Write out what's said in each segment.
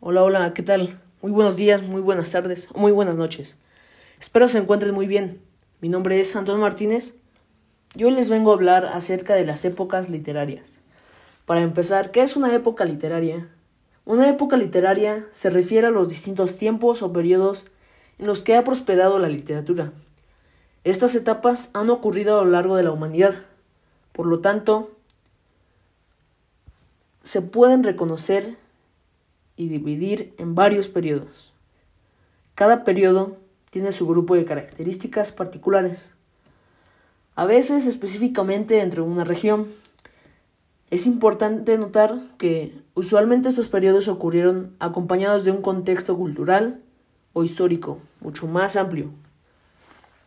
Hola, hola, ¿qué tal? Muy buenos días, muy buenas tardes, muy buenas noches. Espero se encuentren muy bien. Mi nombre es Antón Martínez. Yo les vengo a hablar acerca de las épocas literarias. Para empezar, ¿qué es una época literaria? Una época literaria se refiere a los distintos tiempos o periodos en los que ha prosperado la literatura. Estas etapas han ocurrido a lo largo de la humanidad. Por lo tanto, se pueden reconocer y dividir en varios periodos. Cada periodo tiene su grupo de características particulares, a veces específicamente entre una región. Es importante notar que usualmente estos periodos ocurrieron acompañados de un contexto cultural o histórico mucho más amplio.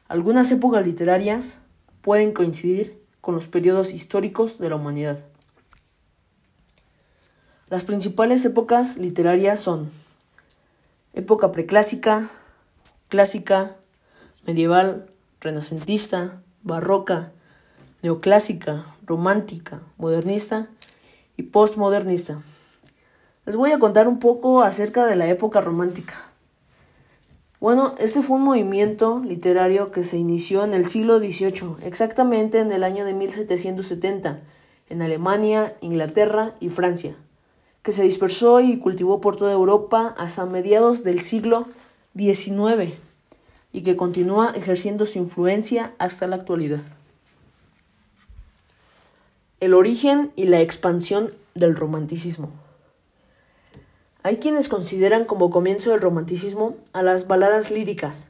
Algunas épocas literarias pueden coincidir con los periodos históricos de la humanidad. Las principales épocas literarias son época preclásica, clásica, medieval, renacentista, barroca, neoclásica, romántica, modernista y postmodernista. Les voy a contar un poco acerca de la época romántica. Bueno, este fue un movimiento literario que se inició en el siglo XVIII, exactamente en el año de 1770, en Alemania, Inglaterra y Francia que se dispersó y cultivó por toda Europa hasta mediados del siglo XIX y que continúa ejerciendo su influencia hasta la actualidad. El origen y la expansión del romanticismo. Hay quienes consideran como comienzo del romanticismo a las baladas líricas,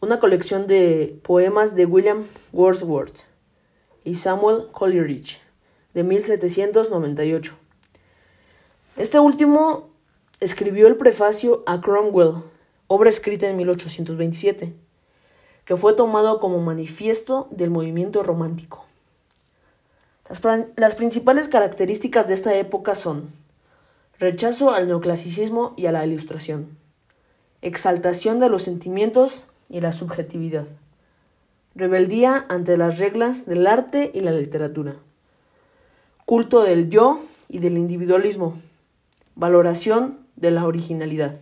una colección de poemas de William Wordsworth y Samuel Coleridge de 1798 este último escribió el prefacio a Cromwell, obra escrita en 1827, que fue tomado como manifiesto del movimiento romántico. Las, las, principales características de esta época son rechazo al neoclasicismo y a la ilustración, exaltación de los sentimientos y la subjetividad, rebeldía ante las reglas del arte y la literatura, culto del yo y del individualismo, Valoración de la originalidad.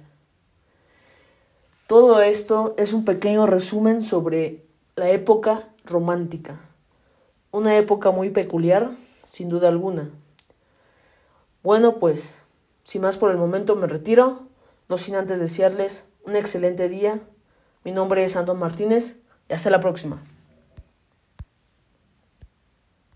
Todo esto es un pequeño resumen sobre la época romántica. Una época muy peculiar, sin duda alguna. Bueno, pues, sin más por el momento me retiro, no sin antes desearles un excelente día. Mi nombre es Antón Martínez y hasta la próxima.